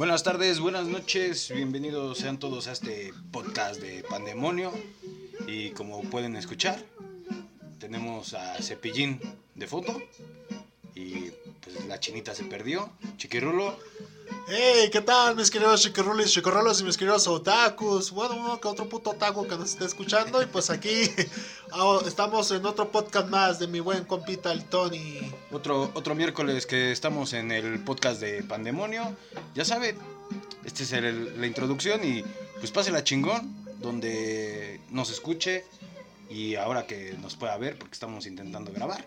Buenas tardes, buenas noches, bienvenidos sean todos a este podcast de Pandemonio. Y como pueden escuchar, tenemos a Cepillín de foto. Y pues la chinita se perdió. Chiquirulo, Hey, ¿qué tal mis queridos chiquirrulis, chicorrolos y mis queridos otakus? Bueno, uno que otro puto otaku que nos esté escuchando y pues aquí ah, estamos en otro podcast más de mi buen compita el Tony. otro, otro miércoles que estamos en el podcast de Pandemonio. Ya saben, esta es el- la introducción y pues pásela chingón, donde nos escuche y ahora que nos pueda ver porque estamos intentando grabar.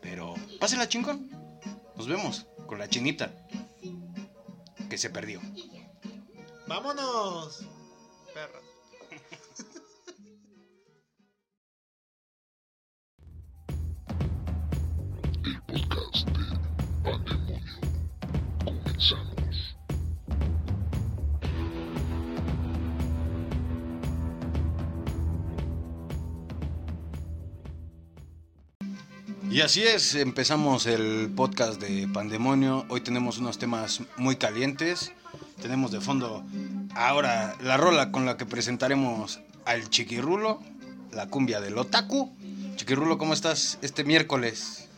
Pero pásela chingón. Nos vemos con la chinita que se perdió. ¡Vámonos! Perra. El podcast de Pandemonio. Comenzamos. Y así es, empezamos el podcast de Pandemonio. Hoy tenemos unos temas muy calientes. Tenemos de fondo ahora la rola con la que presentaremos al Chiquirrulo, la cumbia del Otaku. Chiquirrulo, ¿cómo estás este miércoles?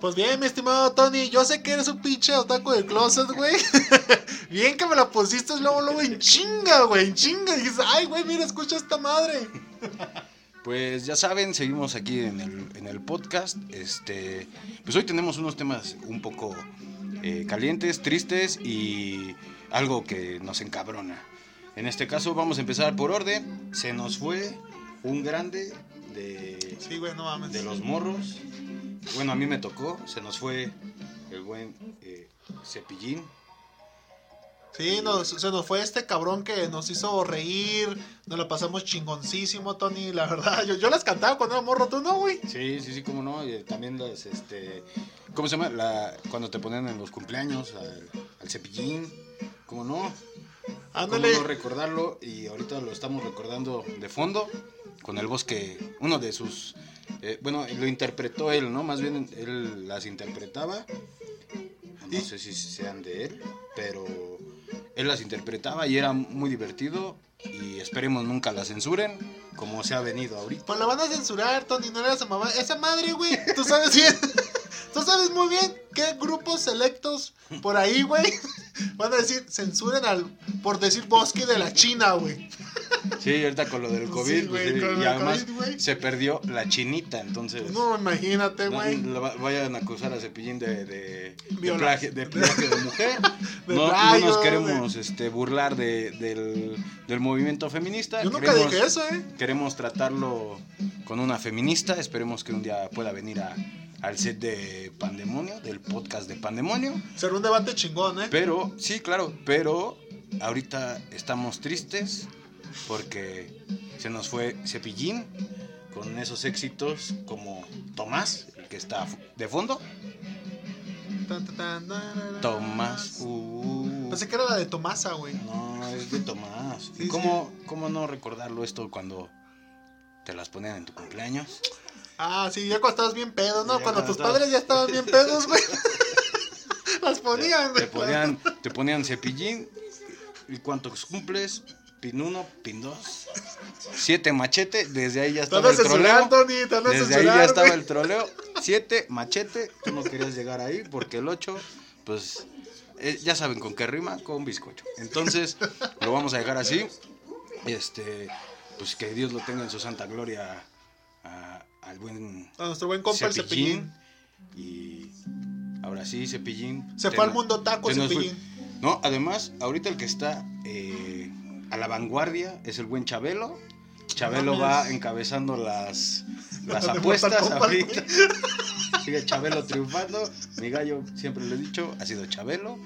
Pues bien, mi estimado Tony, yo sé que eres un pinche otaku de closet, güey. bien que me la pusiste luego, luego en chinga, güey, en chinga. Y dices, ay, güey, mira, escucha esta madre. Pues ya saben, seguimos aquí en el, en el podcast. Este, pues hoy tenemos unos temas un poco eh, calientes, tristes y algo que nos encabrona. En este caso vamos a empezar por orden. Se nos fue un grande de, Sí, güey, no mames. de los morros. Bueno, a mí me tocó. Se nos fue el buen eh, Cepillín. Sí, nos- se nos fue este cabrón que nos hizo reír, nos la pasamos chingoncísimo, Tony, la verdad. Yo, yo las cantaba cuando era morro, tú no, güey. Sí, sí, sí, cómo no. Y también las, este, ¿cómo se llama? La, cuando te ponen en los cumpleaños al, al cepillín, ¿cómo no? ¿Cómo Ándale. no recordarlo? Y ahorita lo estamos recordando de fondo con el bosque, uno de sus, eh, bueno, lo interpretó él, ¿no? Más bien él las interpretaba. No sé si sean de él, pero él las interpretaba y era muy divertido. Y esperemos nunca la censuren, como se ha venido ahorita. Pues la van a censurar, Tony, no le hagas a mamá. Esa madre, güey, tú sabes bien. Tú sabes muy bien qué grupos selectos por ahí, güey, van a decir, censuren al, por decir bosque de la China, güey. Sí, ahorita con lo del Sí, COVID, güey, pues, sí, lo y además COVID, se perdió la chinita, entonces No, imagínate, no, güey. va- vayan a acusar a Cepillín de, de, de plagio, de plagio de mujer. De no, no plagio, nos queremos este, burlar de- del, del movimiento feminista. Yo nunca queremos, dije eso, eh. Queremos tratarlo con una feminista. Esperemos que un día pueda venir a- al set de Pandemonio, del podcast de Pandemonio. Será un debate chingón, eh. Pero, sí, claro, pero ahorita estamos tristes porque se nos fue Cepillín con esos éxitos como Tomás, el que está de fondo. Tomás. uh, Pensé que era la de Tomasa, güey. no, es de Tomás. Sí, ¿Cómo, ¿Cómo no recordarlo esto cuando te las ponían en tu cumpleaños? Ah, sí, ya cuando estabas bien pedo, ¿no? Ya cuando cuando tus estabas- padres ya estaban bien pedos, güey. Las ponían, Te güey. ponían, te ponían Cepillín. ¿Y cuántos cumples? Pin 1, pin 2. Siete machete, desde ahí ya estaba el troleo. Desde ahí ya estaba el troleo. Siete, machete. Tú no querías llegar ahí porque el 8, pues eh, ya saben con qué rima, con bizcocho. Entonces, lo vamos a dejar así. Este, pues que Dios lo tenga en su santa gloria a- al buen A nuestro buen compa el cepillín. Y ahora sí, cepillín. Se fue al mundo taco, fue. cepillín. No, además, ahorita el que está eh, a la vanguardia es el buen Chabelo. Chabelo va encabezando las, las apuestas ahorita. Sigue Chabelo triunfando. Mi gallo, siempre lo he dicho, ha sido Chabelo.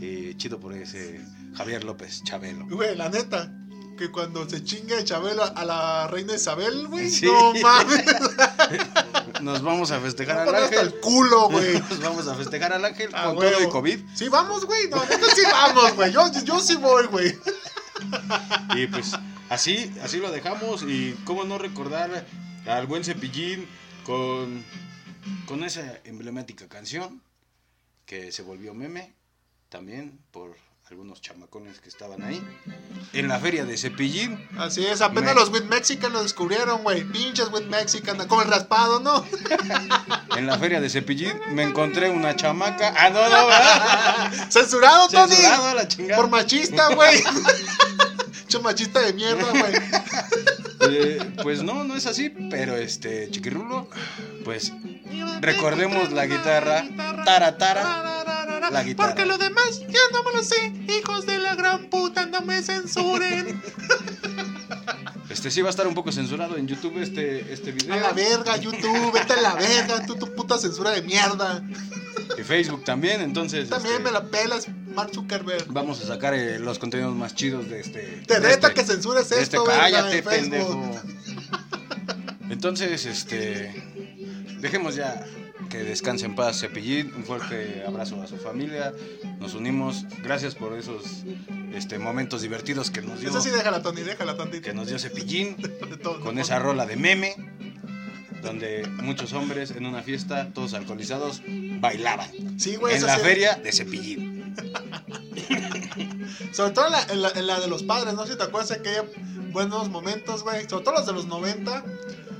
Eh, chido por ese Javier López Chabelo. Güey, la neta, que cuando se chingue Chabelo a la reina Isabel, güey, Sí. no mames. Nos vamos a festejar al hasta ángel. el culo, güey. Nos vamos a festejar al ángel Ah, con huevo. todo y COVID. Sí, vamos, güey. No, sí vamos, güey. Yo, yo sí voy, güey. Y pues así, así lo dejamos. Y cómo no recordar al buen Cepillín con, con esa emblemática canción que se volvió meme también por algunos unos chamacones que estaban ahí. En la feria de Cepillín. Así es, apenas Me- los With Mexican lo descubrieron, güey. Pinches With Mexican, como el raspado, ¿no? En la feria de Cepillín me encontré una chamaca. Ah, no, no, ¿verdad? Censurado, Tony. Censurado a la chingada. Por machista, güey. Che machista de mierda, güey. Eh, pues no, no es así, pero este, chiquirulo, pues recordemos la guitarra, tara tara, la guitarra. Porque lo demás ya no me lo sé. Hijos de la gran puta, no me censuren. Este sí va a estar un poco censurado en YouTube este, este video. A la verga, YouTube, vete a la verga, tú tu puta censura de mierda. Y Facebook también, entonces. También este, me la pelas, Mark Zuckerberg. Vamos a sacar eh, los contenidos más chidos de este. Te de reta este- que censures este- esto, cállate, en pendejo. Entonces, este. Dejemos ya que descanse en paz Cepillín. Un fuerte abrazo a su familia. Nos unimos. Gracias por esos este, momentos divertidos que nos dio, Eso sí, déjala, Tony, déjala, Tony. que nos dio Cepillín. Con esa rola de meme. Donde muchos hombres en una fiesta, todos alcoholizados, bailaban. Sí, güey, en la sí. feria de Cepillín. Sobre todo en la, en la- en la de los padres, no si te acuerdas de aquellos buenos momentos, güey. Sobre todo los de los 90,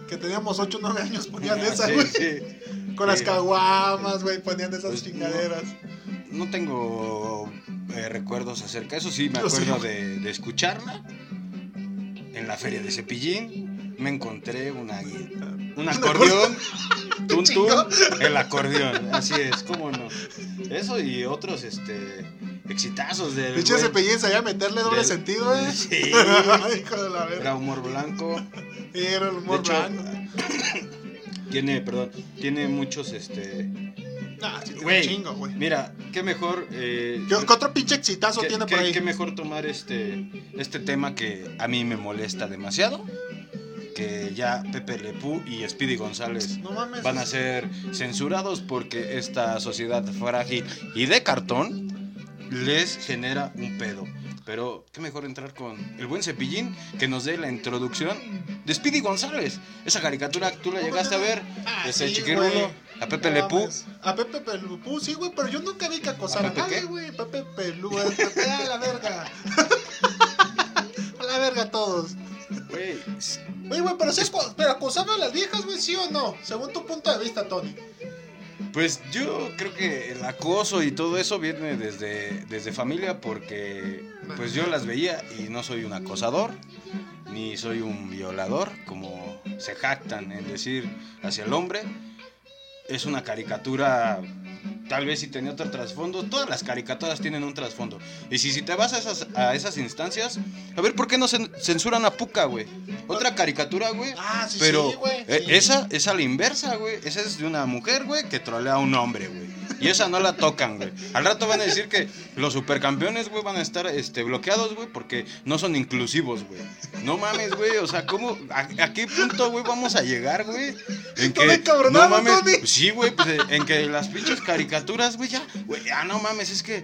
que teníamos 8 o 9 años, ponían Ah, Sí, güey. sí. Con las caguamas, güey, ponían esas Pues, chingaderas. No tengo eh, recuerdos acerca de eso, sí me acuerdo de, de escucharla. En la feria de Cepillín me encontré una, gui- un acordeón, Chingo. el acordeón, así es, cómo no. Eso y otros este exitazos del Pinche cepillín sabía meterle doble del- sentido, eh. Sí. Hijo de la verga. era humor blanco. Era el De humor hecho, blanco. tiene, perdón, tiene muchos este Nah, sí, güey, chingo, güey. Mira, qué mejor eh, ¿Qué, otro pinche exitazo ¿Qué, tiene qué- por ahí? qué mejor tomar este, este tema que a mí me molesta demasiado? Que ya Pepe Lepú y Speedy González No mames. van a ser censurados porque esta sociedad frágil y de cartón les genera un pedo. Pero qué mejor entrar con el buen cepillín que nos dé la introducción de Speedy González. Esa caricatura tú la No, llegaste a ver, Ah, ese sí, chiquirulo, a Pepe Lepú. A Pepe Pelupú, sí, güey, pero yo nunca vi que acosara ¿A nadie, güey. Pepe Pelú, güey. Pepe a la verga. a la verga todos. Güey, Oye, güey, pero, sí aco- pero acosaba a las viejas, güey, sí o no? Según tu punto de vista, Tony. Pues yo creo que el acoso y todo eso viene desde, desde familia porque pues yo las veía y no soy un acosador ni soy un violador como se jactan en decir hacia el hombre. Es una caricatura, tal vez si tenía otro trasfondo, todas las caricaturas tienen un trasfondo. Y si, si te vas a esas, a esas instancias, a ver por qué no cen- censuran a Puka, güey. Otra caricatura, güey. Ah, sí, Pero sí, güey. eh, sí. esa es a la inversa, güey. Esa es de una mujer, güey, que trolea a un hombre, güey. Y esa no la tocan, güey. Al rato van a decir que los supercampeones, güey, van a estar este, bloqueados, güey, porque no son inclusivos, güey. No mames, güey. O sea, ¿cómo? ¿A, a qué punto, güey, vamos a llegar, güey? En encabronado, no mames. Tony. Sí, güey, pues eh, en que las pinches caricaturas, güey, ya, güey, ah, no mames, es que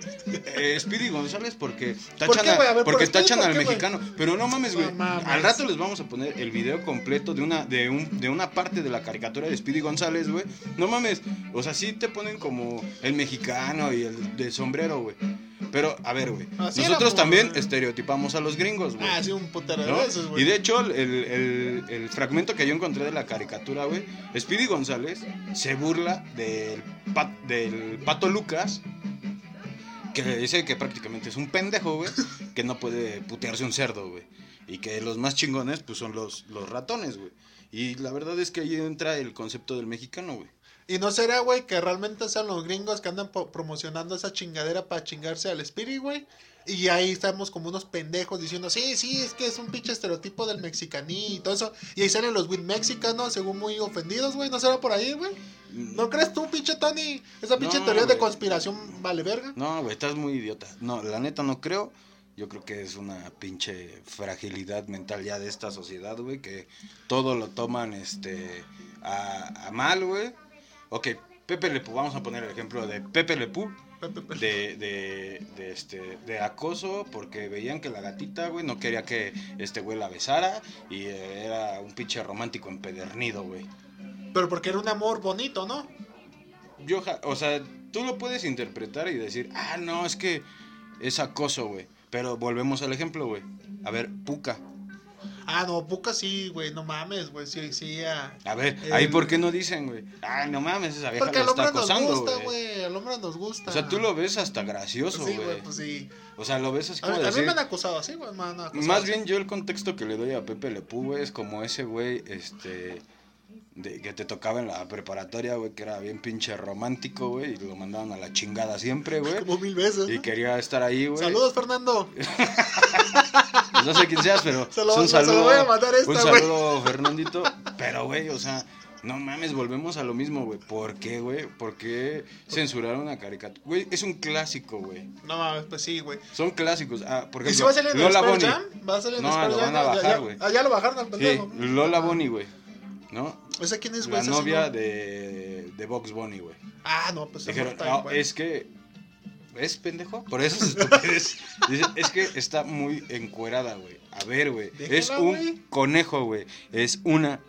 eh, Speedy González porque tachan, qué, a- güey? A ver, porque tachan ¿Por al qué, mexicano. Pero no mames, güey. No. Al rato les vamos a poner el video completo de una, de un, de una parte de la caricatura de Speedy González, güey. No mames. O sea, sí te ponen como el mexicano y el de sombrero, güey. Pero, a ver, güey. Así Nosotros también güey. estereotipamos a los gringos, güey. Ah, sí, un putero de ¿no? veces, güey. Y de hecho, el, el- el fragmento que yo encontré de la caricatura, güey, Speedy González se burla del, pa- del pato Lucas, que dice que prácticamente es un pendejo, güey, que no puede putearse un cerdo, güey. Y que los más chingones, pues son los, los ratones, güey. Y la verdad es que ahí entra el concepto del mexicano, güey. Y no será, güey, que realmente sean los gringos que andan promocionando esa chingadera para chingarse al Spirit, güey. Y ahí estamos como unos pendejos diciendo, sí, sí, es que es un pinche estereotipo del mexicaní y todo eso. Y ahí salen los with mexicanos, según muy ofendidos, güey. ¿No será por ahí, güey? ¿No crees tú, pinche Tony? Esa pinche No, teoría de conspiración vale verga. No, güey, estás muy idiota. No, la neta no creo. Yo creo que es una pinche fragilidad mental ya de esta sociedad, güey, que todo lo toman este a, a mal, güey. Ok, Pepe Lepú, vamos a poner el ejemplo de Pepe Pepe. de, de, de, este, de acoso, porque veían que la gatita, güey, no quería que este güey la besara y eh, era un pinche romántico empedernido, güey. Pero porque era un amor bonito, ¿no? yo, o sea, tú lo puedes interpretar y decir, ah, no, es que es acoso, güey. Pero volvemos al ejemplo, güey. A ver, Puka. Ah, no, Puka sí, güey, no mames, güey, sí, sí, ah. A ver, ahí El- por qué no dicen, güey. Ay, no mames, esa vieja Porque al está hombre nos acosando, gusta, güey. güey, al hombre nos gusta. O sea, tú lo ves hasta gracioso, Sí, güey. güey, pues sí. O sea, lo ves así A, como de a mí me han acusado así, güey, me han acusado Más así. bien yo el contexto que le doy a Pepe Le Pew, güey, es como ese güey, este, de, que te tocaba en la preparatoria, güey, que era bien pinche romántico, güey, y lo mandaban a la chingada siempre, güey. Como mil veces. Y quería estar ahí, güey. Saludos, Fernando. Pues no sé quién seas, pero Se lo- un se lo saludo. voy a mandar esta, un saludo, Fernandito. Pero, güey, o sea, no mames, volvemos a lo mismo, güey. ¿Por qué, güey? ¿Por qué censurar una caricatura? Güey, es un clásico, güey. No mames, pues sí, güey. Son clásicos. Ah, por ¿Y si ejemplo, va a salir en Lola Bonnie. ¿Va a salir en No, Space lo van a bajar, güey. Ah, ya lo bajaron al Sí, pendejo. Lola Bonnie, güey. ¿No? ¿Ese quién es, güey? La sí novia no. de, de Box Bunny, güey. Ah, no, pues Dijeron, no, güey. es que. ¿Es pendejo? Por estupidez. Dice, es que está muy encuerada, güey. A ver, güey. Es un conejo, güey. Es una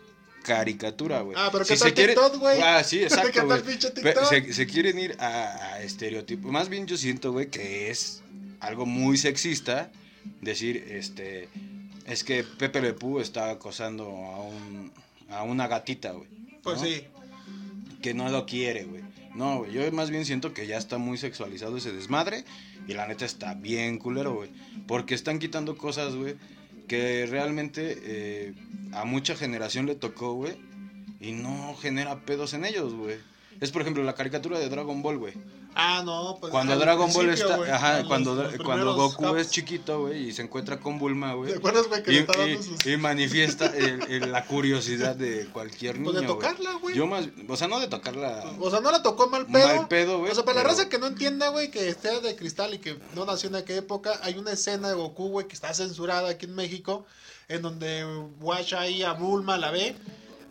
caricatura, güey. Ah, pero ¿qué tal TikTok, güey? Ah, sí, ¿Qué exacto, tal güey. pinche Pe- TikTok? Se, se quieren ir a, a estereotipos. Más bien yo siento, güey, que es algo muy sexista decir, este, es que Pepe Le Pew está acosando a un, a una gatita, güey. Pues ¿no? sí. que no lo quiere, güey. No, güey, yo más bien siento que ya está muy sexualizado ese desmadre y la neta está bien culero, güey. Porque están quitando cosas, güey, que realmente eh, a mucha generación le tocó, güey, y no genera pedos en ellos, güey. Es por ejemplo la caricatura de Dragon Ball, güey. Ah, no, pues. Cuando Dragon Ball está, ajá, cuando, los- los cuando primeros Goku caps. es chiquito, güey, y se encuentra con Bulma, güey. ¿Te acuerdas, güey, que Y, le está dando y- sus. y manifiesta el- el- la curiosidad de cualquier niño. Pues de tocarla, güey. Yo más, o sea, no de tocarla. O sea, no le tocó mal pedo. Mal pedo, güey, O sea, para la pero- raza que no entienda, güey, que esté de cristal y que no nació en aquella época, hay una escena de Goku, güey, que está censurada aquí en México, en donde Wash ahí a Bulma la ve.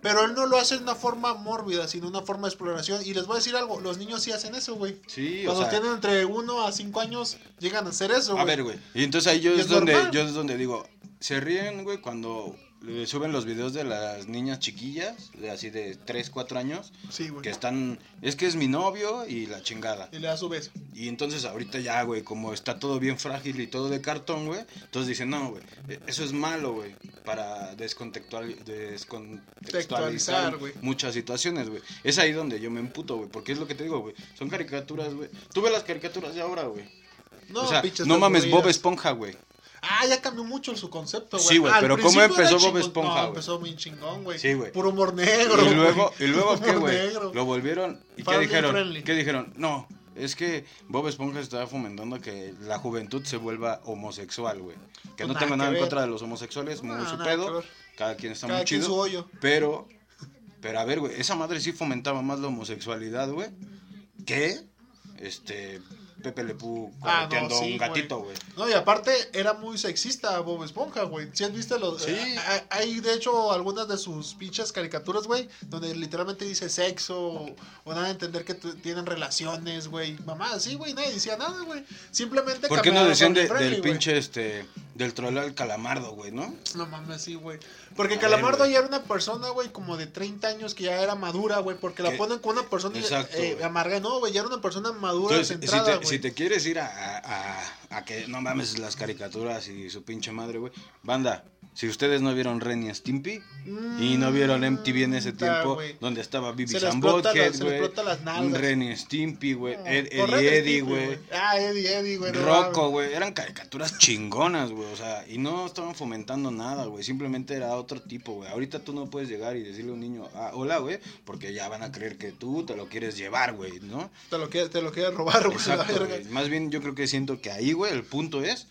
Pero él no lo hace de una forma mórbida, sino una forma de exploración. Y les voy a decir algo, los niños sí hacen eso, güey. Sí, o Cuando sea, tienen entre 1 a 5 años, llegan a hacer eso, güey. a ver, güey. Y entonces ahí yo es, es donde normal. yo es donde digo, se ríen, güey, cuando suben los videos de las niñas chiquillas, de así de 3, 4 años, Sí, güey. que están, es que es mi novio y la chingada. Y le da su beso. Y entonces ahorita ya, güey, como está todo bien frágil y todo de cartón, güey, entonces dicen, no, güey, eh, eso es malo, güey, para descontextual, descontextualizar güey. muchas situaciones, güey. Es ahí donde yo me emputo, güey, porque es lo que te digo, güey, son caricaturas, güey. Tú ves las caricaturas de ahora, güey. No, o sea, pinches no mames, Bob. Esponja, güey. Ah, ya cambió mucho su concepto, güey. Sí, güey, pero ¿cómo empezó Bob. Esponja, No, empezó bien chingón, güey. Sí, güey. Puro humor negro, Y luego, y luego ¿qué, güey? Lo volvieron, ¿y qué dijeron? friendly. ¿Qué dijeron? No, es que Bob Esponja está fomentando que la juventud se vuelva homosexual, güey. Que Pues no tengo nada en contra de los homosexuales, muy No, su pedo. Cada quien está Cada muy quien chido. su hoyo. Pero, pero a ver, güey, esa madre sí fomentaba más la homosexualidad, güey. Que, este, Pepe Le Pew Ah, no, correteando a un gatito, güey. No, y aparte era muy sexista Bob Esponja, güey. ¿Sí has visto los...? Sí. eh, Hay, de hecho, algunas de sus pinches caricaturas, güey, donde literalmente dice sexo o, o nada de entender que tienen relaciones, güey. Mamá, sí, güey, nadie decía nada, güey. Simplemente ¿Por qué no decían de- del pinche, este, del troll al calamardo, güey, no? No mames, sí, güey. Porque A Calamardo ver, ya era una persona, güey, como de 30 años que ya era madura, güey. Porque la ponen con una persona Exacto, eh, amarga. No, güey, ya era una persona madura, Entonces, si centrada, te, güey. si te quieres ir a, a- a- que no mames las caricaturas y su pinche madre, güey. Banda, si ustedes no vieron Ren y Stimpy y no vieron MTV en ese Mm, tiempo, donde estaba Bibi le güey. Ren y Stimpy, güey. No, Ed- con Ren Eddie Eddie, güey. Ah, Eddie, Eddie, güey. Rocco, güey, eran caricaturas chingonas, güey, o sea, y no estaban fomentando nada, güey, simplemente era otro tipo, güey. Ahorita tú no puedes llegar y decirle a un niño, ah, hola, güey, porque ya van a creer que tú te lo quieres llevar, güey, ¿no? Te lo quiere, te lo quiere robar, güey. Más bien yo creo que siento que ahí, güey, el punto es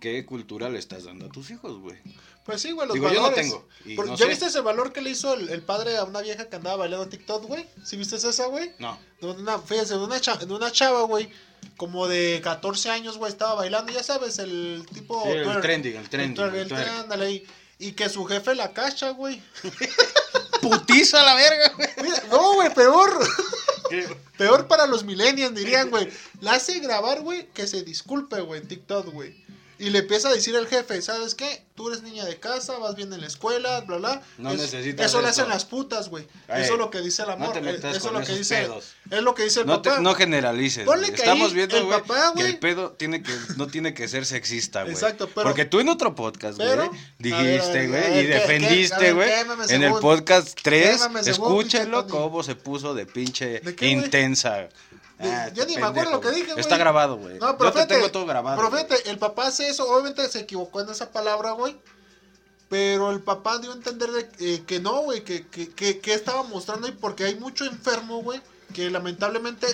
qué cultura le estás dando a tus hijos, güey. Pues sí, güey, los Digo, yo no valores. tengo, no ¿Ya sé. viste ese valor que le hizo el, el padre a una vieja que andaba bailando TikTok, güey? ¿Sí viste esa, güey? No. Una, fíjense, de una, cha- de una chava, güey, como de 14 años, güey, estaba bailando, ya sabes, el tipo... Sí, el twerk, trending, el trending, el ándale ahí. Y que su jefe la cacha, güey. Putiza la verga, güey. No, güey, peor. Peor para los millennials, dirían, güey. La hace grabar, güey, que se disculpe, güey, en TikTok, güey. Y le empieza a decir el jefe, ¿sabes qué? Tú eres niña de casa, vas bien en la escuela, bla, bla. No Es- necesitas Eso le hacen las putas, güey. Ey, Eso es lo que dice el no amor. te metas eso es lo que dice. pedos. Es lo que dice el No, te- no generalices. Ponle que Estamos viendo, güey, que el pedo tiene que, no tiene que ser sexista, güey. Exacto, pero- Porque tú en otro podcast, güey, dijiste, güey, y defendiste, güey, en el podcast 3, Quémame según, escúchenlo cómo se puso de pinche intensa. Ah, yo este ni me acuerdo lo que dije, güey. Está grabado, güey. No, pero Yo te fíjate, tengo todo grabado. Güey. fíjate, el papá hace eso, obviamente se equivocó en esa palabra, güey. Pero el papá dio a entender de- eh, que no, güey, que, que, que, que estaba mostrando ahí porque hay mucho enfermo, güey, que lamentablemente,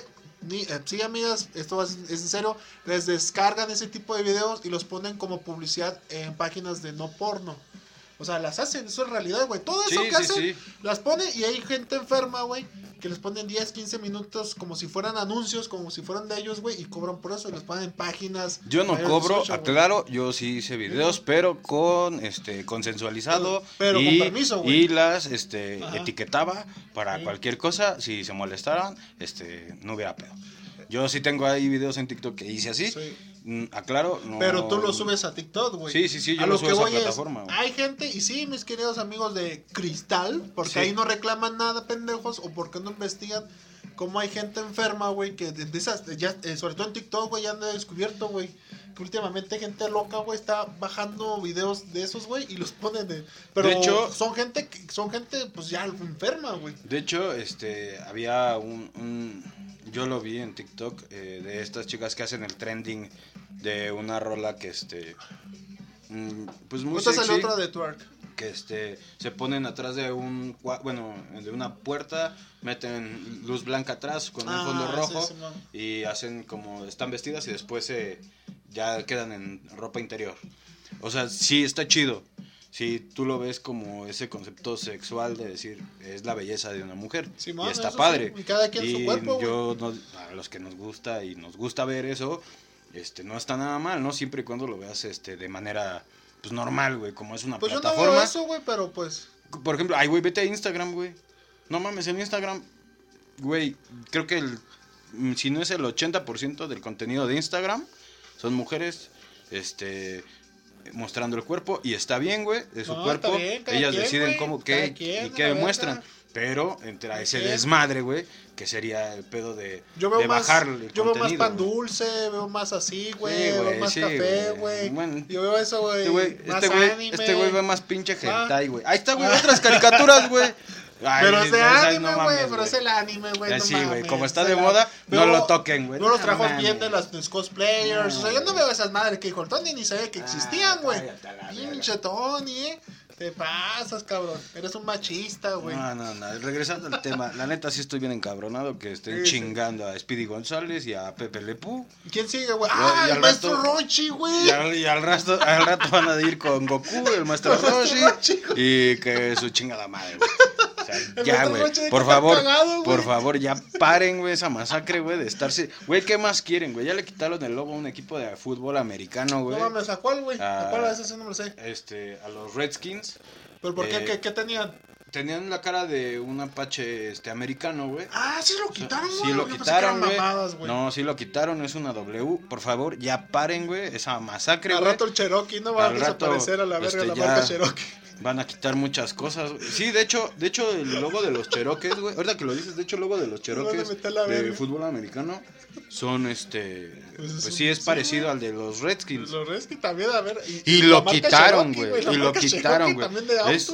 ni, eh, sí, amigas, esto es, es en serio, les descargan ese tipo de videos y los ponen como publicidad en páginas de no porno. O sea, las hacen, eso es realidad, güey. Todo eso Sí, que hacen, sí. las pone y hay gente enferma, güey, que les ponen 10, 15 minutos como si fueran anuncios, como si fueran de ellos, güey, y cobran por eso y les ponen en páginas. Yo no cobro, 18, güey. aclaro, yo sí hice videos, pero con este consensualizado Pero con y, permiso, güey. y las este Ajá. etiquetaba para cualquier cosa, si se molestaran, este no hubiera pedo. Yo sí tengo ahí videos en TikTok que hice así. Mm, aclaro, no Pero tú lo subes a TikTok, güey. Sí, sí, sí, yo a lo lo subo que voy es, plataforma, hay gente, y sí, mis queridos amigos de Cristal, porque Sí. ahí no reclaman nada, pendejos, o porque no investigan, como hay gente enferma, güey, que de, esas, ya, eh, sobre todo en TikTok, güey, ya han descubierto, güey, que últimamente gente loca, güey, está bajando videos de esos, güey, y los ponen de... Pero De hecho- son gente, son gente, pues ya enferma, güey. De hecho, este, había un, un- yo lo vi en TikTok eh, de estas chicas que hacen el trending de una rola que este, mm, pues muy sexy, salió otra de Twerk. Que este, se ponen atrás de un, bueno, de una puerta, meten luz blanca atrás con un Ah, fondo sí, rojo y hacen como están vestidas y después se ya quedan en ropa interior. O sea, sí está chido. Si tú lo ves como ese concepto sexual de decir es la belleza de una mujer y está padre. sí, y cada quien su Y cuerpo, güey. yo no- a los que nos gusta y nos gusta ver eso, este no está nada mal, ¿no? Siempre y cuando lo veas este de manera pues normal, güey, como es una Pues yo no plataforma. veo eso, güey, pero pues... Por ejemplo, ay, güey, vete a Instagram, güey. No mames, en Instagram, güey, creo que el, si no es el 80% del contenido de Instagram, son mujeres, este, mostrando el cuerpo y está bien, güey, de su No, cuerpo. bien, Ellas quien, deciden cómo, qué quien, y qué demuestran. Pero entre Cada ese desmadre, güey, que sería el pedo de, Yo veo de más, bajar el yo veo más pan güey. dulce, veo más así, güey, Sí, veo más sí, café, güey. Bueno. yo veo eso, güey. Este güey, más este este güey ve más pinche Ah. hentai, güey. Ahí está, güey, otras caricaturas, güey. Ay, Pero es de anime, no güey, pero es el anime, güey. Eh, no sí, güey, como está es de moda, no lo toquen, güey. Veo los No trabajos mames. bien de las de los cosplayers. No, o sea, yo no veo esas madres que dijo Tony ni sabía que existían, Ah, güey. Pinche Tony, eh. Te pasas, cabrón. Eres un machista, güey. No, no, no. Regresando al tema, la neta sí estoy bien encabronado que estén Sí, sí. chingando a Speedy González y a Pepe Lepú. ¿Quién sigue, güey? Ah, el maestro rato- Rochi, güey. Y al, y al rato, al rato van a ir con Goku, el maestro El maestro Roshi, Roshi, y que su chingada madre, güey. Ya, güey. Por favor, cagado, por favor, ya paren, güey, esa masacre, güey, de estarse. Güey, ¿qué más quieren, güey? Ya le quitaron el logo a un equipo de fútbol americano, güey. No mames, ¿a cuál, güey? ¿A Ah. cuál es ese? No lo sé. Este, a los Redskins. ¿Pero por qué? Eh, ¿Qué, qué tenían? Tenían la cara de un apache este, americano, güey. Ah, sí lo quitaron, güey. Sí lo Yo quitaron, güey. No, sí lo quitaron, es una W. Por favor, ya paren, güey, esa masacre, Al rato el Cherokee no va a rato, desaparecer a la verga este, la ya- marca Cherokee. Van a quitar muchas cosas. güey. Sí, de hecho, de hecho el logo de los Cherokees, güey. Ahorita que lo dices, de hecho el logo de los Cherokees de fútbol americano son este Pues es pues sí es parecido al de los Redskins. Los Redskins también, a ver. Y lo quitaron, güey. Y lo quitaron, güey. Es,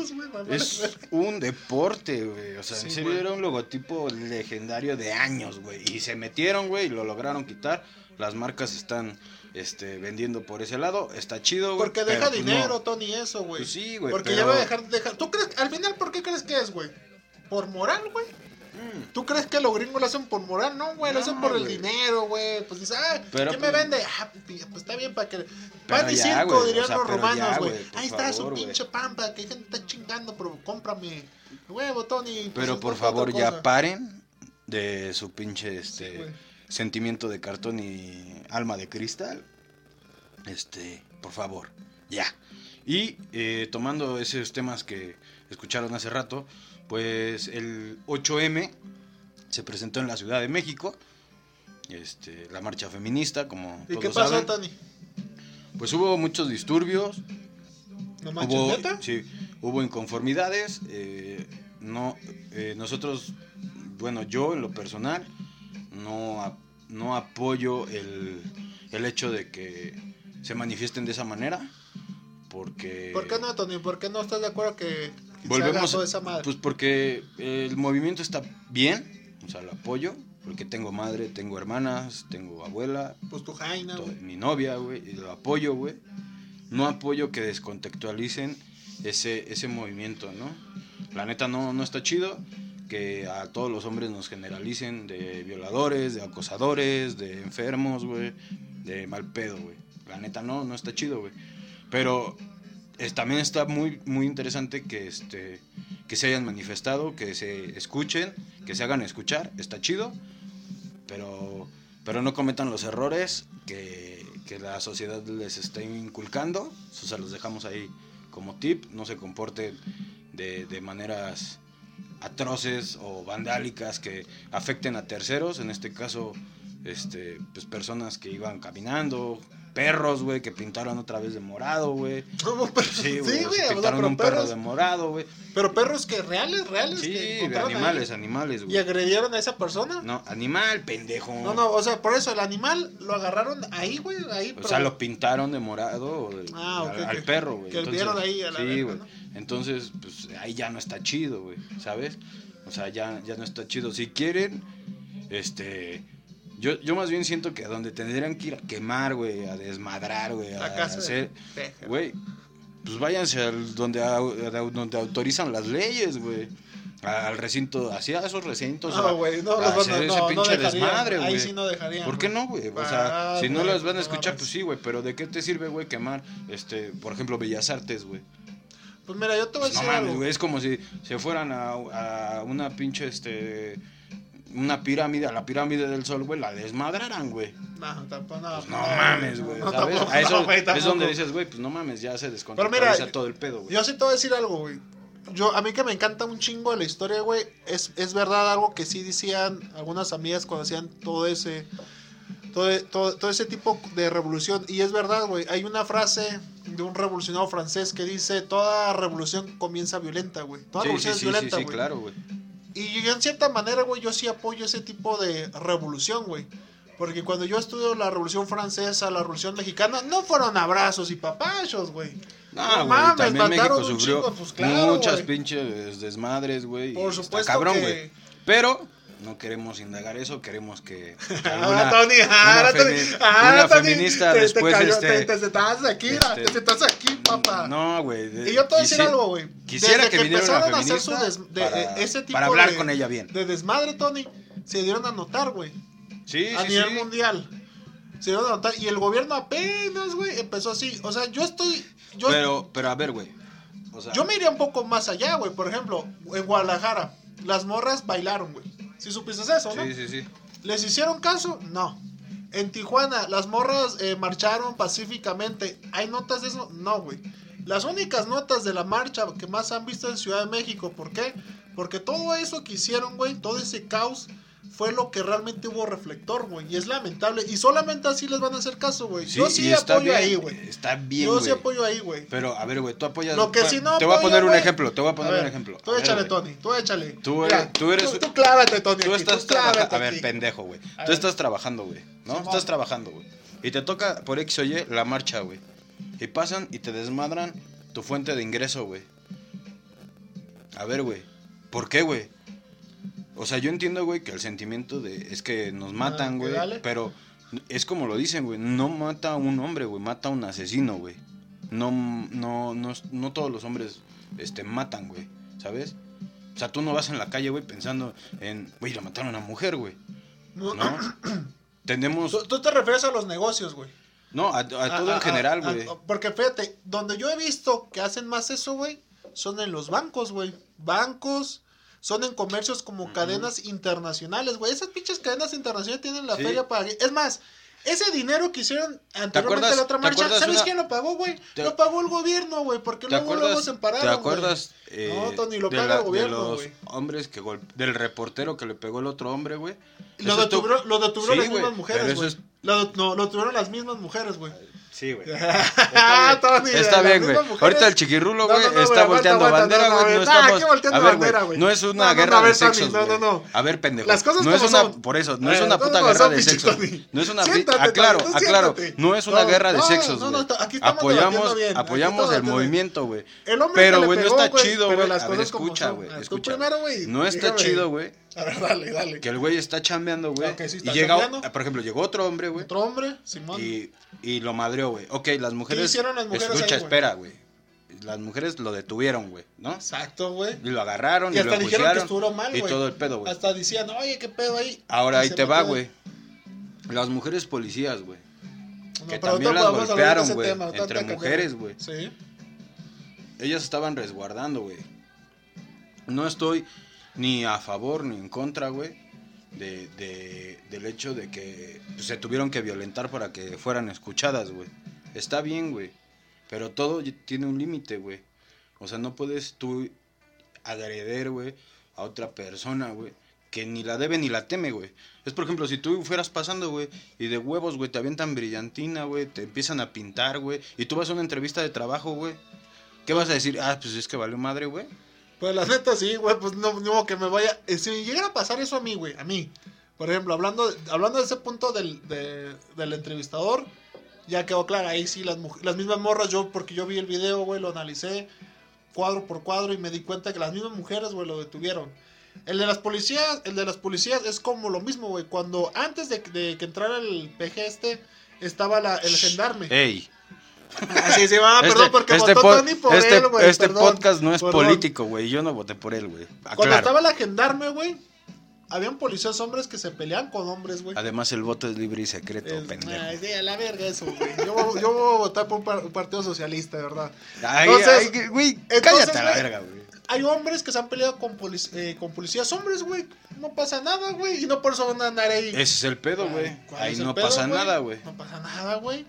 un deporte, güey. O sea, en Sí, serio güey. era un logotipo legendario de años, güey. Y se metieron, güey, y lo lograron quitar. Las marcas están este, vendiendo por ese lado. Está chido, güey. Porque deja pues, dinero, no. Tony, eso, güey. Pues sí, güey, Porque pero- ya va a dejar de dejar. ¿Tú crees? Al final, ¿por qué crees que es, güey? ¿Por moral, güey? Mm. ¿Tú crees que los gringos lo hacen por moral? No, güey, lo hacen por el dinero, güey. Pues dices, ah, Pero, ¿quién me pues- vende? Ah, pues pues está bien para que. Pan y circo, dirían o sea, los romanos, güey. Ahí está favor, su pinche pampa, que hay gente está chingando, pero cómprame. Huevo, Tony. pues, Pero es por favor, ya paren de su pinche este. Sentimiento de cartón y alma de cristal. Este, por favor, ya. Y eh, tomando esos temas que escucharon hace rato, pues el 8M se presentó en la Ciudad de México. Este, la marcha feminista, como ¿Y todos qué pasó, saben. Tony? pues hubo muchos disturbios, No manches, hubo, ¿neta? sí, hubo inconformidades. eh, no, eh, nosotros, bueno, yo en lo personal no, a- no apoyo el, el hecho de que se manifiesten de esa manera, porque ¿Por qué no, Tony? ¿Por qué no estás de acuerdo que volvemos, toda esa madre? pues porque el movimiento está bien, o sea, lo apoyo, porque tengo madre, tengo hermanas, tengo abuela, Pues tu Jaina, to- güey. mi novia, güey, y lo apoyo, güey. No apoyo que descontextualicen ese, ese movimiento, ¿no? La neta no, no está chido que a todos los hombres nos generalicen de violadores, de acosadores, de enfermos, güey, de mal pedo, güey. La neta no, no está chido, güey. Pero también está muy, muy interesante que, este, que se hayan manifestado, que se escuchen, que se hagan escuchar, está chido, pero, pero no cometan los errores que, la sociedad les está inculcando, eso se los dejamos ahí como tip, no se comporten de maneras atroces o vandálicas que afecten a terceros, en este caso, este, pues personas que iban caminando, perros, güey, que pintaron otra vez de morado, güey. ¿Cómo perros? Sí, güey, Sí, o güey, o sea, pintaron pero un perro de morado, güey. pero perros que reales, reales. Sí, que animales, ahí. animales, ¿Y güey. agredieron a esa persona? No, animal, pendejo. No, no, o sea, por eso el animal lo agarraron ahí, güey, ahí. O pero- sea, lo pintaron de morado o de- Ah, al, perro, güey. Que Entonces, vieron ahí a la Sí, güey. ¿no? Entonces, pues ahí ya no está chido, güey, ¿sabes? O sea, ya, ya no está chido. Si quieren, este... Yo, yo más bien siento que a donde tendrían que ir a quemar, güey, a desmadrar, güey, a hacer... Güey, pues váyanse al donde, a- donde autorizan las leyes, güey. Al recinto, hacia esos recintos. No, güey, no, los van a- ese no, no pinche desmadre, Ahí güey. sí no dejarían. ¿Por qué no, güey? O sea, Ah, si no güey, las van a no escuchar, mames. pues sí, güey. Pero ¿de qué te sirve, güey, quemar, este, por ejemplo, Bellas Artes, güey? Pues mira, yo te voy a Pues no decir mames, algo. güey. Es como si se fueran a, a una pinche, este, una pirámide, a la pirámide del sol, güey, la desmadraran, güey. No, tampoco, no. Pues no mames, güey. No, ¿Sabes? tampoco, A eso no, es donde dices, güey, pues no mames, ya se mira, todo el pedo, güey. Yo sí te voy a decir algo, güey. Yo, a mí que me encanta un chingo de la historia, güey. Es, es verdad algo que sí decían algunas amigas cuando hacían todo ese. Todo, todo, todo ese tipo de revolución. Y es verdad, güey. Hay una frase de un revolucionario francés que dice: Toda revolución comienza violenta, güey. Toda Sí, revolución sí, es sí, violenta, sí, güey. claro, güey. Y yo en cierta manera, güey, yo sí apoyo ese tipo de revolución, güey. Porque cuando yo estudio la revolución francesa, la revolución mexicana, no fueron abrazos y papachos, güey. No, No güey, mames, también México sufrió chingo, pues, claro, muchas pinches desmadres, güey. Por supuesto cabrón, que-. Pero no queremos indagar eso, queremos que Ah, Tony, ah, una Tony, femi- ah, una Tony, feminista te, después, te cayó, este, te, sentás aquí, este, te sentás aquí, papá. No, güey. y yo te voy a decir algo, güey. Quisiera Desde que, una empezaron a hacer su de- para, ese tipo para hablar de- con ella bien. De desmadre, Tony, se dieron a notar, güey. Sí, a sí, nivel sí. mundial. Se dieron a notar. Y el gobierno apenas, güey, empezó así. O sea, yo estoy. Yo, Pero, pero a ver, güey. O sea, yo me iría un poco más allá, güey. Por ejemplo, en Guadalajara, las morras bailaron, güey. Si supiste eso, ¿no? Sí, sí, sí. ¿Les hicieron caso? No. En Tijuana, las morras eh, marcharon pacíficamente. ¿Hay notas de eso? No, güey. Las únicas notas de la marcha que más han visto en Ciudad de México. ¿Por qué? Porque todo eso que hicieron, güey, todo ese caos, fue lo que realmente hubo reflector, güey. Y es lamentable. Y solamente así les van a hacer caso, güey. Yo sí y está apoyo bien, ahí, güey. Está bien, Yo sí apoyo ahí, güey. Pero, a ver, güey, tú apoyas... Lo que si no Te voy a poner un ejemplo, te voy a poner A ver, un ejemplo. Tú ver, échale. Tony, tú échale. Tú Mira, eres- tú eres- Tú, tú clávate, Tony. Tú aquí, estás trabajando, a ver, aquí. pendejo, güey. Tú estás trabajando, güey, ¿no? Estás trabajando, güey. Y te toca por X o Y la marcha, güey. Y pasan y te desmadran tu fuente de ingreso, güey. A ver, güey. ¿Por qué, güey? O sea, yo entiendo, güey, que el sentimiento de es que nos matan, que güey, pero es como lo dicen, güey, no mata a un hombre, güey, mata a un asesino, güey. No, no, no, no todos los hombres, este, matan, güey, ¿sabes? O sea, tú no vas en la calle, güey, pensando en, güey, la mataron a una mujer, güey, ¿no? Tenemos, Tú, tú te refieres a los negocios, güey. no, a, a todo Ah, en ah, general, ah, güey. ah, porque fíjate, donde yo he visto que hacen más eso, güey, son en los bancos, güey. Bancos, son en comercios como cadenas internacionales, güey. Esas pinches cadenas internacionales tienen la Sí. feria para... Es más, ese dinero que hicieron anteriormente en la otra te marcha, ¿sabes una- quién lo pagó, güey? te- Lo pagó el gobierno, güey, porque ¿Te luego acuerdas, se pararon, ¿te güey. acuerdas eh, No, Tony, lo paga el gobierno, de los hombres que gol- del reportero que le pegó el otro hombre, güey? Lo detuvieron, lo detuvieron Sí, las mismas mujeres, güey. es- Lo, no, lo detuvieron las mismas mujeres, güey. Sí, güey. Ah, Tony, Está las bien, güey. Ahorita el chiquirrulo, No, güey, no, no, está volteando aguanta, bandera, güey. no, estamos. ¿qué volteando A ver, bandera, güey. No es una guerra de sexos, no, güey. no, no. A ver, pendejo. Las cosas no es una, son. por eso, no es una puta guerra de sexos. No es una. Aclaro, aclaro. No es una guerra de sexos, güey. Apoyamos, bien, apoyamos el bien. movimiento, güey. El hombre Pero, güey, no está chido, güey. A ver, escucha, güey. Ah, Escucha. No está chido, güey. A ver, dale, dale. Que el güey está chambeando, güey. Ok, sí y está llega, chambeando. por ejemplo, llegó otro hombre, güey. Otro hombre, Simón. Y, y lo madreó, güey. Ok, las mujeres. hicieron las mujeres Escucha, ahí, espera, güey. Las mujeres lo detuvieron, güey, ¿no? Exacto, güey. Y lo agarraron Y y, lo dijeron que estuvo mal, y todo el pedo, güey. Hasta decían, oye, qué pedo ahí. Ahora Y ahí te va, güey. Las mujeres policías, güey. No, que también las golpearon, güey, entre mujeres, güey. Sí. Ellas estaban resguardando, güey. No estoy ni a favor ni en contra, güey. De, de- del hecho de que se tuvieron que violentar para que fueran escuchadas, güey. Está bien, güey. Pero todo tiene un límite, güey. O sea, no puedes tú agreder, güey, a otra persona, güey. Que ni la debe ni la teme, güey. Es por ejemplo, si tú fueras pasando, güey, y de huevos, güey, te avientan brillantina, güey, te empiezan a pintar, güey, y tú vas a una entrevista de trabajo, güey. ¿Qué vas a decir? Ah, pues es que valió madre, güey. Pues la neta sí, güey, pues no, no que me vaya. eh, Si me llegara a pasar eso a mí, güey, a mí. Por ejemplo, hablando, hablando de ese punto del, de- del entrevistador, ya quedó claro, ahí sí, las, las mismas morras, yo, porque yo vi el video, güey, lo analicé cuadro por cuadro y me di cuenta que las mismas mujeres, güey, lo detuvieron. El de las policías, el de las policías es como lo mismo, güey. Cuando antes de, de que entrara el PG este, estaba la, el gendarme. Ey. Así se va, este, perdón, porque este votó po- Tony por este- él, güey. este perdón, podcast no es perdón. político, güey. Yo no voté por él, güey. Cuando estaba la gendarme, güey, habían policías hombres que se peleaban con hombres, güey. Además, el voto es libre y secreto, Es- pendejo. ay, sí, a la verga eso, güey. Yo, voy- yo voy a votar por un, par- un partido socialista, de verdad. Entonces- ay, güey, cállate a la verga, güey. Hay hombres que se han peleado con, polic- eh, con policías hombres, güey. No pasa nada, güey. Y no por eso van a andar ahí. Ese es el pedo, güey. Ay, ¿cuál Ahí no pasa nada, güey. No pasa nada, güey.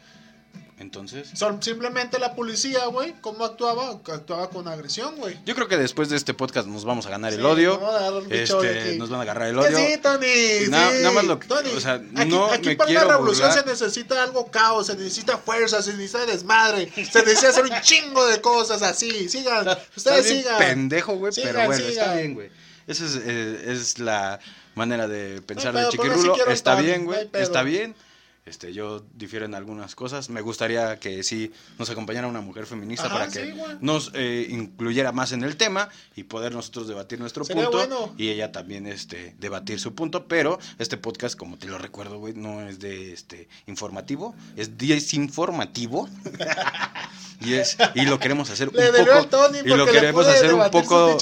Entonces, Son simplemente la policía, güey. ¿Cómo actuaba? Actuaba con agresión, güey. yo creo que después de este podcast nos vamos a ganar el odio. nos van a agarrar un bicho de Este, aquí. nos van a agarrar el Que odio. sí, Tony. Na- sí. nada más lo que- Tony, o sea, aquí, no aquí me para quiero revolución burlar. se necesita algo caos, se necesita fuerza, se necesita desmadre, se necesita hacer un chingo de cosas así. Sigan, ustedes bien sigan. pendejo, güey, pero bueno, está bien, güey. Esa es, eh, es la manera de pensar de sí Chiquirulo. está bien, no güey, está bien. Este, yo difiero en algunas cosas. Me gustaría que sí nos acompañara una mujer feminista Ajá, para sí, que nos eh, incluyera más en el tema y poder nosotros debatir nuestro Sería punto bueno. y ella también este debatir su punto, pero este podcast como te lo recuerdo, güey, no es de este informativo, es desinformativo. y es y lo queremos hacer Le un poco Tony y lo queremos hacer un poco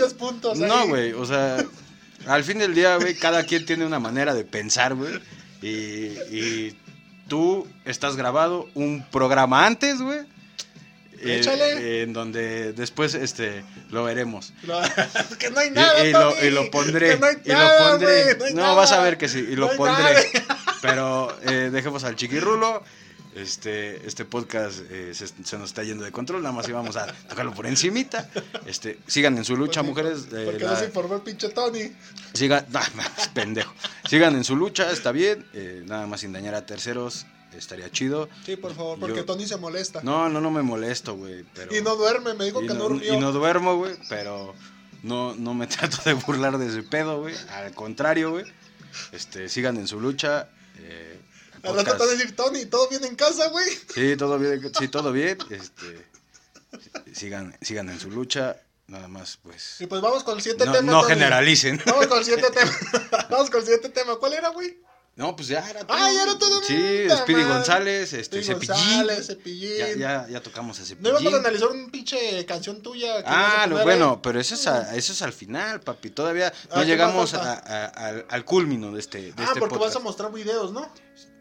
no, güey, o sea, al fin del día, güey, cada quien tiene una manera de pensar, güey. Y, y tú estás grabado un programa antes, güey. eh, Échale. en donde después este lo veremos. No, que no hay Y- nada, y, lo, Tony, y lo pondré. que no hay y lo nada, pondré. güey, no no, nada. vas a ver que sí. Y lo pondré. nada. Pero eh, dejemos al chiquirrulo. Este, este podcast eh, se, se nos está yendo de control, nada más íbamos a tocarlo por encimita. Este, sigan en su lucha, Porque- mujeres. eh, Porque la- no se informó el pinche Tony. Sigan, nah, pendejo. Sigan en su lucha, está bien. eh, nada más sin dañar a terceros, estaría chido. Sí, por favor, porque Yo- Tony se molesta. No, no, no me molesto, güey. Pero... Y no duerme, me dijo y que no, no durmió. y no duermo, güey, pero no, no me trato de burlar de ese pedo, güey. Al contrario, güey. Este, sigan en su lucha. eh, Al rato te a decir, Tony, ¿todo bien en casa, güey? Sí, todo bien, sí, todo bien. Este, sigan, sigan en su lucha. Nada más, pues. Y pues vamos con el siguiente No, tema. no Tony. generalicen. Vamos con el siguiente tema. vamos con el siguiente tema. ¿Cuál era, güey? No, pues ya era todo. Ah, ya era todo. Sí, Speedy. González, este, Speedy Cepillín. González, Cepillín. Ya, ya, ya tocamos a No Cepillín. íbamos a analizar un pinche canción tuya. que Ah, no, bueno, ahí. pero eso es, a- eso es al final, papi. Todavía Ah, no ¿qué llegamos a- a- al, al culmino de este, de Ah, este porque podcast. vas a mostrar videos, ¿no?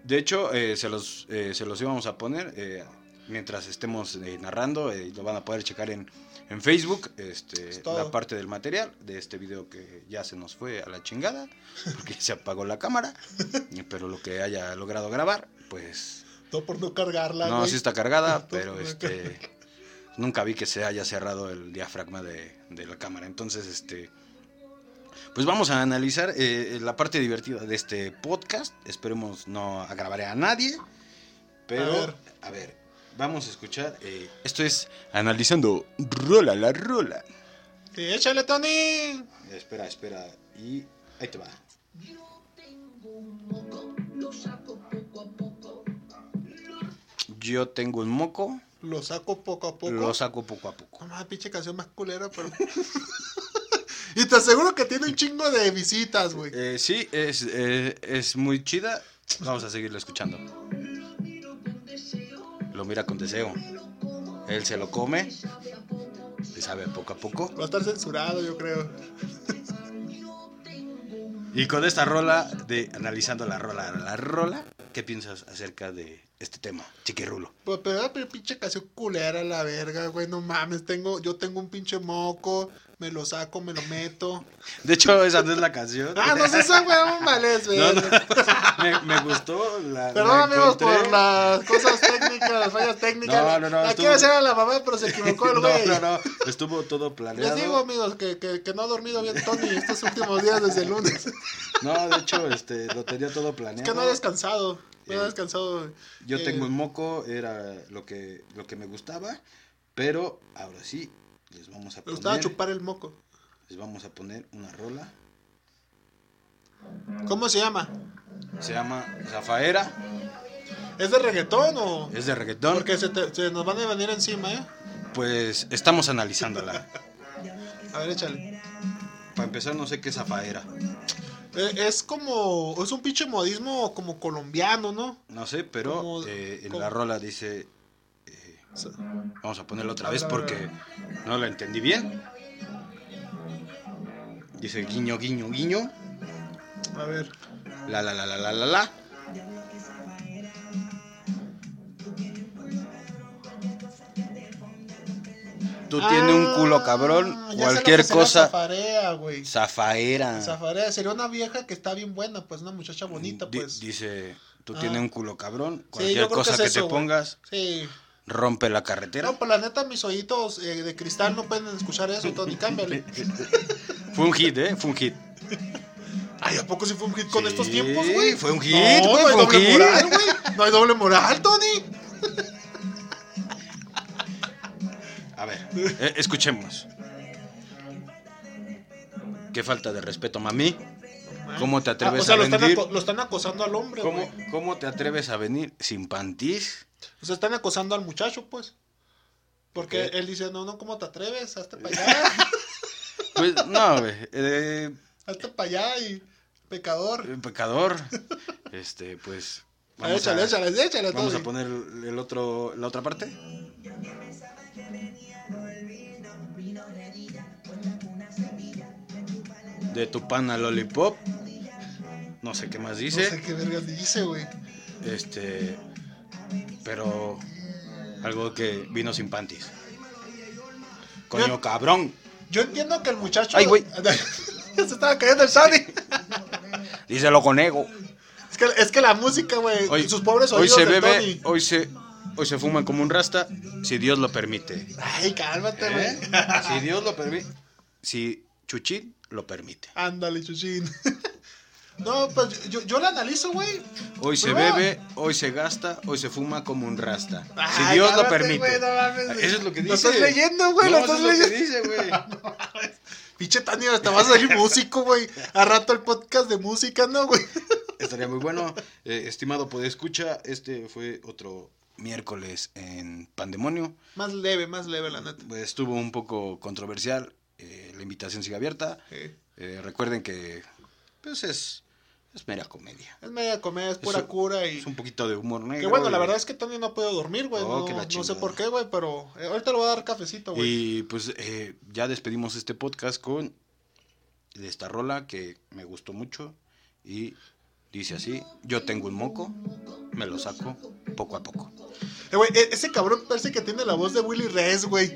De hecho, eh, se, los, eh, se los íbamos a poner eh, mientras estemos eh, narrando. eh, lo van a poder checar en, en Facebook. Este, Es la parte del material de este video que ya se nos fue a la chingada. Porque se apagó la cámara. pero lo que haya logrado grabar, pues. Todo por no cargarla, No, sí está cargada, pero este. Nunca vi que se haya cerrado el diafragma de, de la cámara. Entonces, este. Pues vamos a analizar eh, la parte divertida de este podcast. Esperemos no agravaré a nadie. Pero, A ver. a ver, vamos a escuchar. eh, esto es analizando rola la rola. Sí, échale, Tony. Espera, espera. Y ahí te va. Yo tengo un moco, Lo saco poco a poco. lo saco poco a poco. No mames, pinche canción más culera, pero. y te aseguro que tiene un chingo de visitas, güey. Eh, sí, es, eh, es muy chida. Vamos a seguirlo escuchando. Lo mira con deseo. Él se lo come. Le sabe poco a poco. Va a estar censurado, yo creo. Y con esta rola de analizando la rola, la rola, ¿qué piensas acerca de este tema, chiquirrulo? Pues, pero era pinche canción culera la verga, güey. No mames, tengo, yo tengo un pinche moco. Me lo saco, me lo meto. De hecho, esa no es la canción. Ah, no sé, esa weón males, güey. No, no. Me, me gustó la. Perdón, amigos, por las cosas técnicas, las fallas técnicas. No, no, no, La estuvo- hacer a la mamá, pero se equivocó el No, güey. no, no. Estuvo todo planeado. Les digo, amigos, que, que, que no ha dormido bien Tony estos últimos días desde el lunes. Es No, de hecho, este, lo tenía todo planeado. que no ha descansado. No. Yo Eh, tengo un moco, era lo que, lo que me gustaba, pero ahora sí, les vamos a Me gustaba poner, chupar el moco. les vamos a poner una rola. ¿Cómo se llama? Se llama Zafaera, ¿Es de reggaetón o...? es de reggaetón. Porque se, te- se nos van a venir encima, ¿eh? Pues estamos analizándola. A ver, échale. Para empezar, no sé qué es Zafaera. Eh, Es como... Es un pinche modismo como colombiano, ¿no? No sé, pero Como- eh, en como- la rola dice. eh, vamos a ponerla otra vez porque no la entendí bien. Dice guiño, guiño, guiño. A ver. La, la, la, la, la, la, la. Tú tienes un culo cabrón, Ah, lo cualquier cosa. Zafarea, güey. Zafaera. Zafarea sería una vieja que está bien buena, pues una muchacha bonita, pues. Dice, tú Ah. tienes un culo cabrón, cualquier cosa es que, eso, te pongas, Sí. rompe la carretera. No, pues la neta, mis oídos eh, de cristal no pueden escuchar eso, Tony, cámbiale. Fue un hit, ¿eh? Fue un hit. Ay, ¿a poco sí fue un hit con Sí, estos tiempos, güey? fue un hit, no, no hay doble hit. moral, güey. No hay doble moral, Tony. A ver, eh, escuchemos. Qué falta de respeto, mami. ¿Cómo te atreves Ah, o sea, a lo están, venir? aco- lo están acosando al hombre, ¿Cómo, güey. ¿Cómo te atreves a venir sin pantis? O sea, están acosando al muchacho, pues. Porque ¿Qué? él dice, no, no, ¿cómo te atreves? Hazte para allá. Pues no, güey. eh, Hazte para allá y pecador. pecador. Este, pues. Ah, échale, a, échale, échale, vamos a poner el otro, la otra parte. De tu pana lollipop. No sé qué más No dice. sé qué vergas dice, güey. Este. Pero. Algo que vino sin panties. Coño, cabrón. Yo entiendo que el muchacho. Ay, güey. Se estaba cayendo el Tony. Díselo con ego. Es que, es que la música, güey. Hoy, Sus pobres hoy oídos se de bebe, Tony. hoy se, hoy se fuman como un rasta, si Dios lo permite. Ay, cálmate, güey. ¿Eh? Si Dios lo permite, si Chuchín lo permite. Ándale, chuchín. No, pues yo, yo la analizo, güey. Hoy se bebe, hoy se gasta, hoy se fuma como un rasta. Si Dios lo permite. güey, no mames, güey. Eso es lo que dice. Lo estás leyendo, güey, No, lo estás es lo que leyendo. dice, güey. Pinche Tania, hasta vas a salir músico, güey. A rato el podcast de música, ¿no, güey? Estaría muy bueno. Eh, estimado escucha este fue otro miércoles en Pandemonio. Más leve, más leve, la neta. Estuvo un poco controversial. Eh, la invitación sigue abierta. Sí. Eh, recuerden que pues es, es mera comedia. Es media comedia, es pura Es un- cura y... Es un poquito de humor negro. Que bueno, la y- verdad es que Tony no ha podido dormir, güey. Oh, no, la no sé por qué, güey, pero eh, ahorita le voy a dar cafecito, güey. Y pues eh, ya despedimos este podcast con esta rola que me gustó mucho y dice así, yo tengo un moco, me lo saco poco a poco. Eh, güey, e- ese cabrón parece que tiene la voz de Willy Reyes, güey.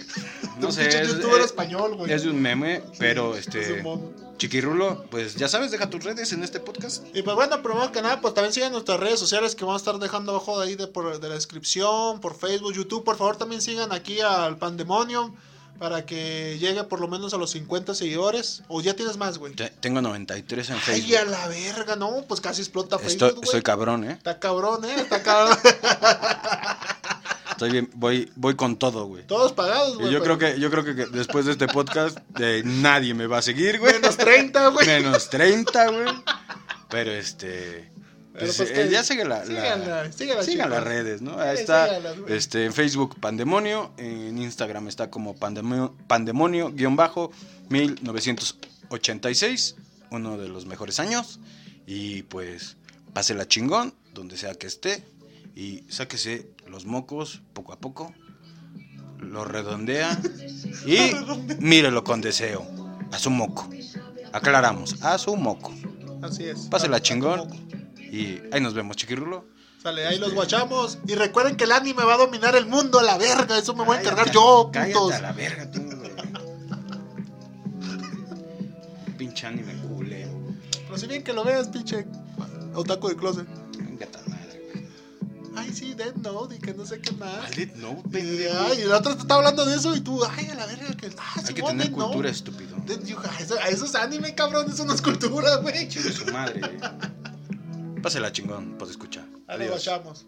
No sé, es- youtuber es- español, güey. Es de un meme, pero Es este un mono. Chiquirulo, pues ya sabes, deja tus redes en este podcast. Y pues bueno, primero que nada, pues también sigan nuestras redes sociales que vamos a estar dejando abajo de ahí de, por, de la descripción, por Facebook, YouTube. Por favor, también sigan aquí al Pandemonium para que llegue por lo menos a los 50 seguidores. O ya tienes más, güey. Te- Tengo 93 en Ay, Facebook. a la verga, no, pues casi explota Estoy, Facebook, güey. estoy cabrón, ¿eh? Está cabrón, ¿eh? Está cabrón. Estoy bien, voy, voy con todo, güey. Todos pagados, güey. yo pero creo que, yo creo que después de este podcast eh, nadie me va a seguir, güey. Menos 30, güey. Menos 30, güey. Pero este. Pero pues, pues eh, ya sigue la, la- síganla, síganla, sigan las redes, ¿no? Ahí está síganlas, este, en Facebook Pandemonio, en Instagram está como Pandemonio, Pandemonio guion bajo 1986, uno de los mejores años. Y pues pásela chingón, donde sea que esté. Y sáquese los mocos poco a poco. Lo redondea. Y mírelo con deseo. A su moco. Aclaramos, a su moco. Así es. Pásela A- chingón. Y ahí nos vemos, chiquirulo. Sale, ahí los guachamos. Y recuerden que el anime va a dominar el mundo a la verga. Eso me voy a encargar yo, putos. a la verga, tú. Pinche anime culero. Pero si bien que lo veas, pinche otaku de closet. Ay, sí, Dead Note y que no sé qué más. Maldito, no, Y, pendejo. ay, y el otro te está hablando de eso y tú, ay, a la verga. Que, ah, Hay que tener Death Note. cultura, estúpido. Death- yo, ah, eso, eso es anime, cabrón. Eso no es cultura, güey. Chingue su madre. Pásela chingón, pues escucha. Adiós. guachamos.